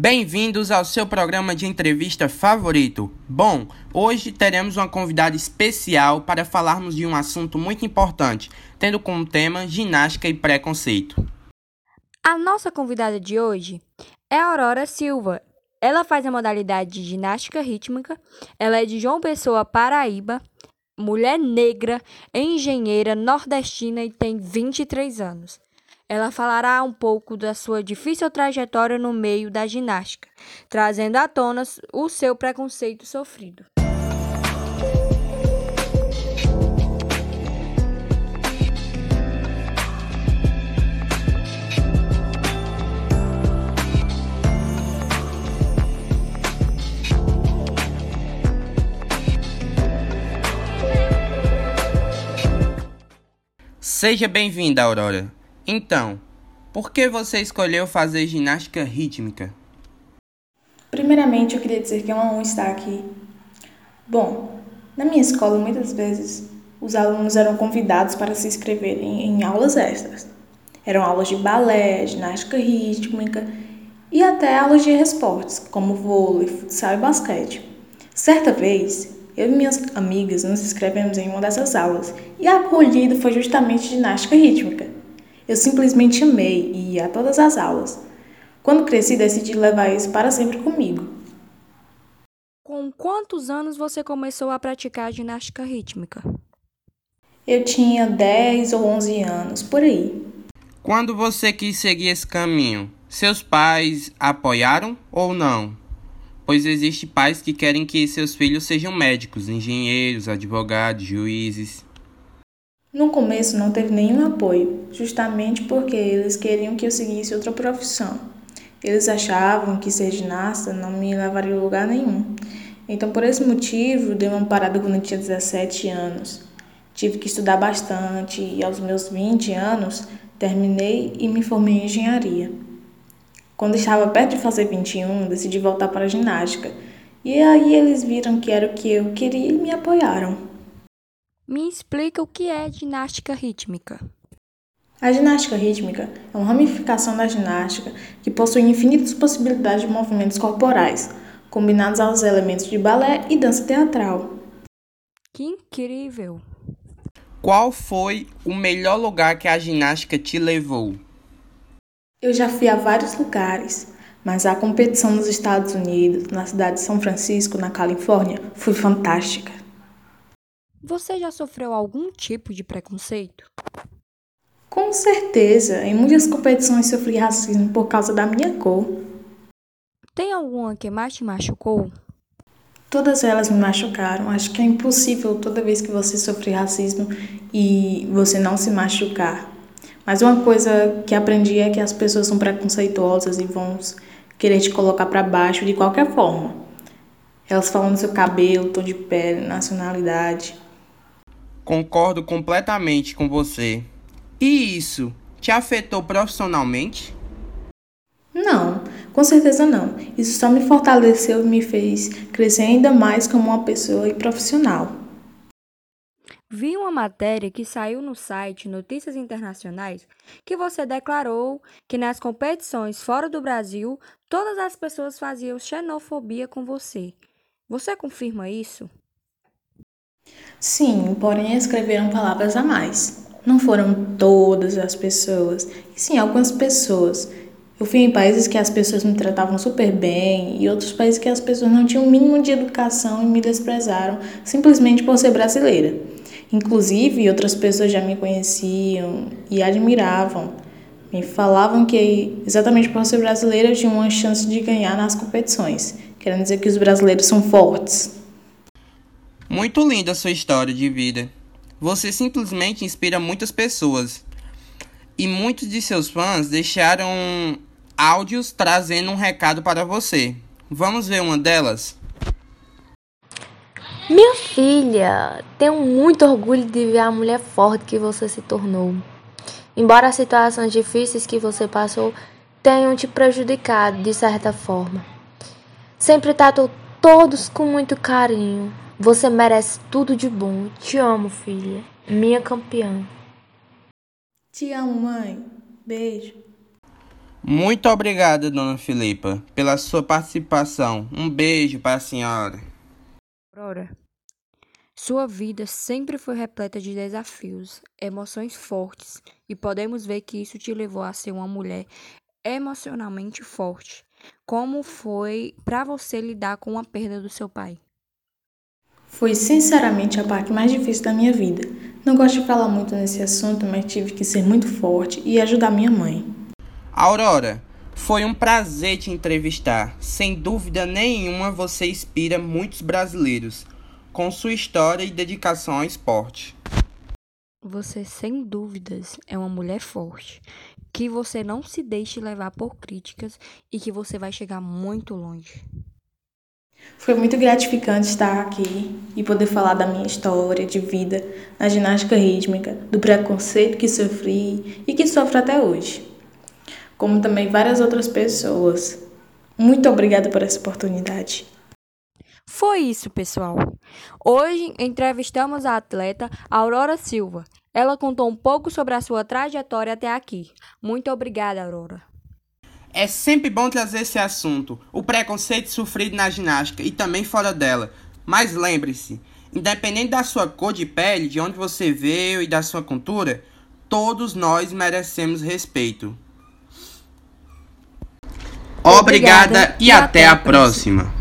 Bem-vindos ao seu programa de entrevista favorito. Bom, hoje teremos uma convidada especial para falarmos de um assunto muito importante, tendo como tema ginástica e preconceito. A nossa convidada de hoje é Aurora Silva. Ela faz a modalidade de ginástica rítmica. Ela é de João Pessoa, Paraíba, mulher negra, engenheira nordestina e tem 23 anos. Ela falará um pouco da sua difícil trajetória no meio da ginástica, trazendo à tona o seu preconceito sofrido. Seja bem-vinda, Aurora. Então, por que você escolheu fazer ginástica rítmica? Primeiramente, eu queria dizer que é uma honra estar aqui. Bom, na minha escola, muitas vezes, os alunos eram convidados para se inscreverem em aulas extras. Eram aulas de balé, ginástica rítmica e até aulas de esportes, como vôlei, futsal e basquete. Certa vez, eu e minhas amigas nos inscrevemos em uma dessas aulas e a acolhida foi justamente ginástica rítmica. Eu simplesmente amei e ia a todas as aulas. Quando cresci, decidi levar isso para sempre comigo. Com quantos anos você começou a praticar ginástica rítmica? Eu tinha 10 ou 11 anos, por aí. Quando você quis seguir esse caminho, seus pais apoiaram ou não? Pois existem pais que querem que seus filhos sejam médicos, engenheiros, advogados, juízes. No começo não teve nenhum apoio, justamente porque eles queriam que eu seguisse outra profissão. Eles achavam que ser ginasta não me levaria a lugar nenhum. Então, por esse motivo, dei uma parada quando eu tinha 17 anos. Tive que estudar bastante e, aos meus 20 anos, terminei e me formei em engenharia. Quando estava perto de fazer 21, decidi voltar para a ginástica. E aí eles viram que era o que eu queria e me apoiaram. Me explica o que é ginástica rítmica. A ginástica rítmica é uma ramificação da ginástica que possui infinitas possibilidades de movimentos corporais, combinados aos elementos de balé e dança teatral. Que incrível! Qual foi o melhor lugar que a ginástica te levou? Eu já fui a vários lugares, mas a competição nos Estados Unidos, na cidade de São Francisco, na Califórnia, foi fantástica. Você já sofreu algum tipo de preconceito? Com certeza, em muitas competições sofri racismo por causa da minha cor. Tem alguma que mais te machucou? Todas elas me machucaram. Acho que é impossível toda vez que você sofrer racismo e você não se machucar. Mas uma coisa que aprendi é que as pessoas são preconceituosas e vão querer te colocar para baixo de qualquer forma. Elas falam do seu cabelo, tom de pele, nacionalidade. Concordo completamente com você. E isso te afetou profissionalmente? Não, com certeza não. Isso só me fortaleceu e me fez crescer ainda mais como uma pessoa e profissional. Vi uma matéria que saiu no site Notícias Internacionais que você declarou que nas competições fora do Brasil todas as pessoas faziam xenofobia com você. Você confirma isso? Sim, porém escreveram palavras a mais. Não foram todas as pessoas, e sim algumas pessoas. Eu fui em países que as pessoas me tratavam super bem e outros países que as pessoas não tinham o mínimo de educação e me desprezaram simplesmente por ser brasileira. Inclusive, outras pessoas já me conheciam e admiravam. Me falavam que exatamente por ser brasileira eu tinha uma chance de ganhar nas competições, querendo dizer que os brasileiros são fortes. Muito linda a sua história de vida. Você simplesmente inspira muitas pessoas. E muitos de seus fãs deixaram áudios trazendo um recado para você. Vamos ver uma delas? Minha filha, tenho muito orgulho de ver a mulher forte que você se tornou. Embora as situações difíceis que você passou tenham te prejudicado de certa forma, sempre tratou todos com muito carinho. Você merece tudo de bom. Te amo, filha. Minha campeã. Te amo, mãe. Beijo. Muito obrigada, dona Filipa, pela sua participação. Um beijo para a senhora. Aurora, sua vida sempre foi repleta de desafios, emoções fortes, e podemos ver que isso te levou a ser uma mulher emocionalmente forte. Como foi para você lidar com a perda do seu pai? Foi sinceramente a parte mais difícil da minha vida. Não gosto de falar muito nesse assunto, mas tive que ser muito forte e ajudar minha mãe. Aurora, foi um prazer te entrevistar. Sem dúvida nenhuma, você inspira muitos brasileiros com sua história e dedicação ao esporte. Você, sem dúvidas, é uma mulher forte. Que você não se deixe levar por críticas e que você vai chegar muito longe. Foi muito gratificante estar aqui e poder falar da minha história de vida na ginástica rítmica, do preconceito que sofri e que sofro até hoje como também várias outras pessoas. Muito obrigada por essa oportunidade. Foi isso, pessoal. Hoje entrevistamos a atleta Aurora Silva. Ela contou um pouco sobre a sua trajetória até aqui. Muito obrigada, Aurora. É sempre bom trazer esse assunto, o preconceito sofrido na ginástica e também fora dela. Mas lembre-se, independente da sua cor de pele, de onde você veio e da sua cultura, todos nós merecemos respeito. Obrigada, Obrigada e, até, até a próxima. próxima.